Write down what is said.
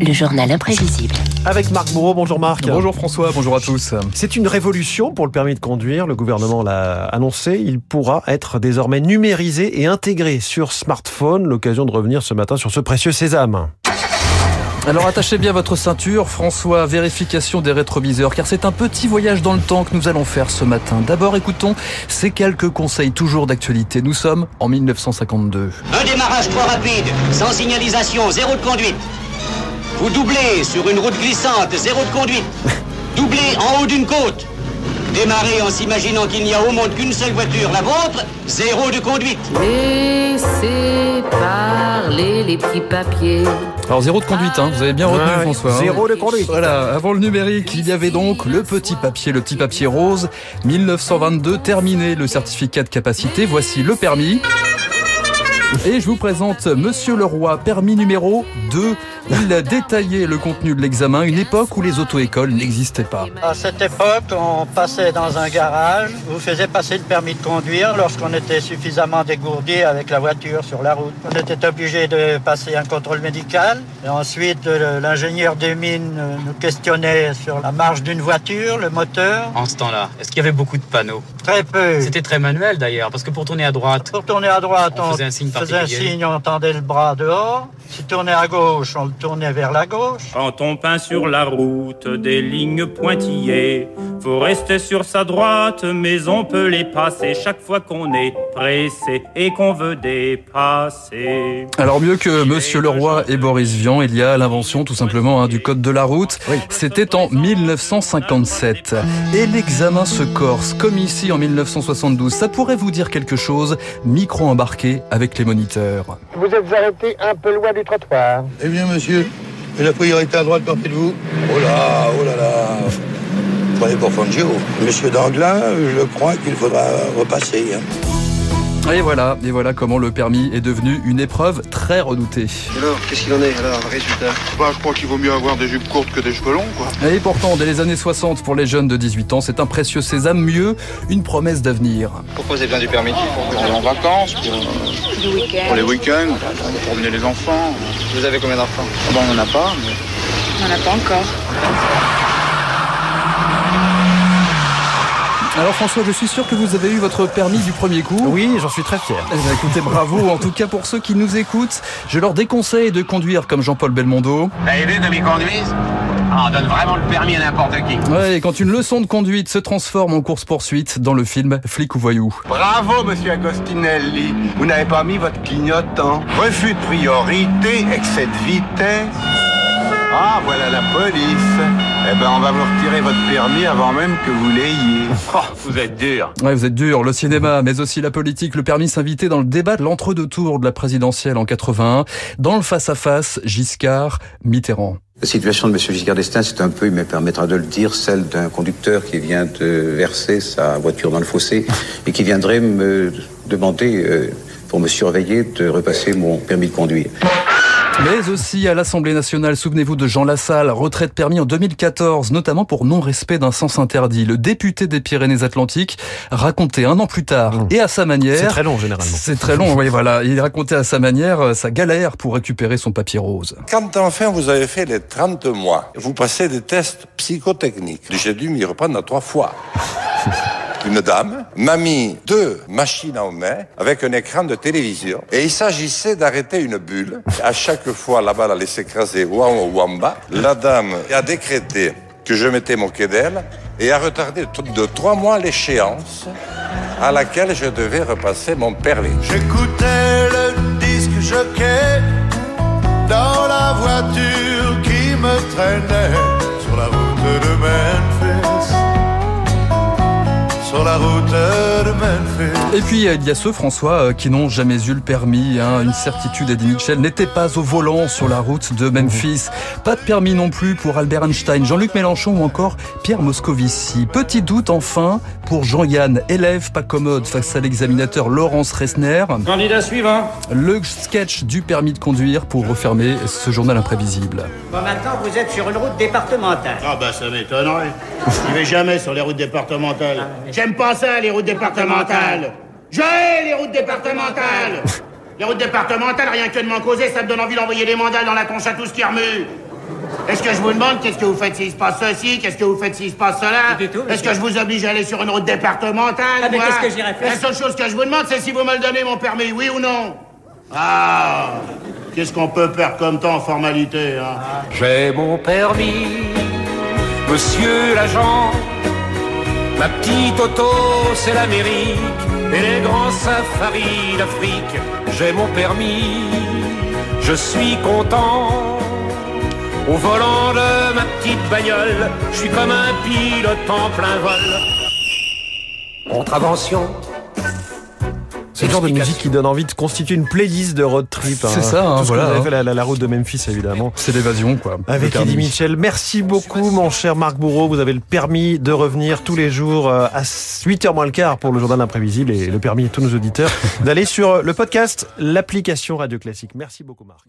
le journal imprévisible. Avec Marc Bourreau, bonjour Marc. Bonjour François, bonjour à tous. C'est une révolution pour le permis de conduire, le gouvernement l'a annoncé, il pourra être désormais numérisé et intégré sur smartphone, l'occasion de revenir ce matin sur ce précieux sésame. Alors attachez bien votre ceinture, François, vérification des rétroviseurs, car c'est un petit voyage dans le temps que nous allons faire ce matin. D'abord écoutons ces quelques conseils toujours d'actualité. Nous sommes en 1952. Un démarrage trop rapide, sans signalisation, zéro de conduite. Vous doublez sur une route glissante, zéro de conduite. Doublez en haut d'une côte. Démarrez en s'imaginant qu'il n'y a au monde qu'une seule voiture, la vôtre, zéro de conduite. Laissez parler les petits papiers. Alors zéro de conduite, hein, vous avez bien retenu Ouais, François. hein. zéro de conduite. Voilà, avant le numérique, il y avait donc le petit papier, le petit papier rose. 1922, terminé le certificat de capacité, voici le permis. Et je vous présente Monsieur Leroy, permis numéro 2. Il a détaillé le contenu de l'examen, une époque où les auto-écoles n'existaient pas. À cette époque, on passait dans un garage, vous faisiez passer le permis de conduire lorsqu'on était suffisamment dégourdi avec la voiture sur la route. On était obligé de passer un contrôle médical et ensuite l'ingénieur des mines euh, nous questionnait sur la marche d'une voiture, le moteur. En ce temps-là, est-ce qu'il y avait beaucoup de panneaux? Très peu. C'était très manuel d'ailleurs, parce que pour tourner à droite, Pour tourner à droite, On on, faisait un signe faisait un signe, on tendait le bras dehors. Si tournait à gauche, on le tournait vers la gauche. Quand on peint sur la route des lignes pointillées, faut rester sur sa droite, mais on peut les passer chaque fois qu'on est pressé et qu'on veut dépasser. Alors mieux que Monsieur Leroy et Boris Vian, il y a l'invention tout simplement hein, du code de la route. C'était en 1957. Et l'examen se corse, comme ici en 1972. Ça pourrait vous dire quelque chose, micro embarqué avec les moniteurs. Vous êtes arrêté un peu loin Eh bien, monsieur, la priorité à droite, qu'en faites-vous? Oh là, oh là là Prenez pour Fangio. Monsieur Danglin, je crois qu'il faudra repasser. hein. Et voilà, et voilà comment le permis est devenu une épreuve très redoutée. Alors, qu'est-ce qu'il en est, alors, résultat? Bah, je crois qu'il vaut mieux avoir des jupes courtes que des cheveux longs, quoi. Et pourtant, dès les années 60, pour les jeunes de 18 ans, c'est un précieux sésame, mieux une promesse d'avenir. Pourquoi vous avez besoin du permis? Pour aller en vacances, pour, euh, pour les week-ends, pour promener les enfants. Vous avez combien d'enfants? Bon, on n'en a pas, mais... On n'a pas encore. Alors François, je suis sûr que vous avez eu votre permis du premier coup. Oui, j'en suis très fier. Eh bien, écoutez, bravo. En tout cas, pour ceux qui nous écoutent, je leur déconseille de conduire comme Jean-Paul Belmondo. Vous avez vu comme ils conduisent Ah, On donne vraiment le permis à n'importe qui. Ouais, et quand une leçon de conduite se transforme en course-poursuite dans le film Flic ou Voyou. Bravo, monsieur Agostinelli. Vous n'avez pas mis votre clignotant. Refus de priorité, excès de vitesse. Ah, voilà la police. Eh ben, on va vous retirer votre permis avant même que vous l'ayez. Oh, vous êtes dur. Ouais, vous êtes dur, le cinéma, mais aussi la politique. Le permis s'invitait dans le débat de l'entre-deux tours de la présidentielle en 81, dans le face-à-face Giscard-Mitterrand. La situation de M. Giscard d'Estaing, c'est un peu, il me permettra de le dire, celle d'un conducteur qui vient de verser sa voiture dans le fossé et qui viendrait me demander, euh, pour me surveiller, de repasser mon permis de conduire. Mais aussi à l'Assemblée nationale, souvenez-vous de Jean Lassalle, retraite permis en 2014, notamment pour non-respect d'un sens interdit. Le député des Pyrénées-Atlantiques racontait un an plus tard, et à sa manière... C'est très long généralement. C'est très long, oui, voilà. Il racontait à sa manière euh, sa galère pour récupérer son papier rose. Quand enfin vous avez fait les 30 mois, vous passez des tests psychotechniques. J'ai dû m'y reprendre à trois fois. Une dame m'a mis deux machines en main avec un écran de télévision et il s'agissait d'arrêter une bulle. À chaque fois, la balle allait s'écraser ou en. La dame a décrété que je m'étais moqué d'elle et a retardé de trois mois l'échéance à laquelle je devais repasser mon permis. J'écoutais le disque jockey dans la voiture qui me traînait Et puis, euh, il y a ceux, François, euh, qui n'ont jamais eu le permis. hein. Une certitude, Eddie Mitchell n'était pas au volant sur la route de Memphis. Pas de permis non plus pour Albert Einstein, Jean-Luc Mélenchon ou encore Pierre Moscovici. Petit doute, enfin, pour Jean-Yann, élève pas commode face à l'examinateur Laurence Resner. Candidat suivant. Le sketch du permis de conduire pour refermer ce journal imprévisible. Bon, maintenant, vous êtes sur une route départementale. Ah bah ça m'étonnerait. Je vais jamais sur les routes départementales. J'aime pas ça, les routes départementales. Je hais les routes départementales. Les routes départementales, rien que de m'en causer, ça me donne envie d'envoyer des mandats dans la tronche à tout ce qui remue. Est-ce que je vous demande qu'est-ce que vous faites s'il se passe ceci? Qu'est-ce que vous faites s'il se passe cela? Est-ce que je vous oblige à aller sur une route départementale Ah, mais qu'est-ce que faire? La seule chose que je vous demande, c'est si vous me le donnez, mon permis, oui ou non. Ah Qu'est-ce qu'on peut perdre comme temps en formalité, hein? J'ai mon permis, monsieur l'agent. Ma petite auto, c'est l'Amérique et les grands safaris d'Afrique. J'ai mon permis, je suis content. Au volant de ma petite bagnole, je suis comme un pilote en plein vol. Contravention. C'est le genre de musique qui donne envie de constituer une playlist de road trip. C'est ça, hein, Tout ce que voilà, vous avez hein. fait la, la- la route de Memphis, évidemment. C'est l'évasion, quoi. Avec. Eddie Mitchell. Merci beaucoup, mon cher Marc Bourreau. Vous avez le permis de revenir tous les jours euh, à 8h moins le quart pour le journal imprévisible et le permis à tous nos auditeurs d'aller sur le podcast, l'application Radio Classique. Merci beaucoup, Marc.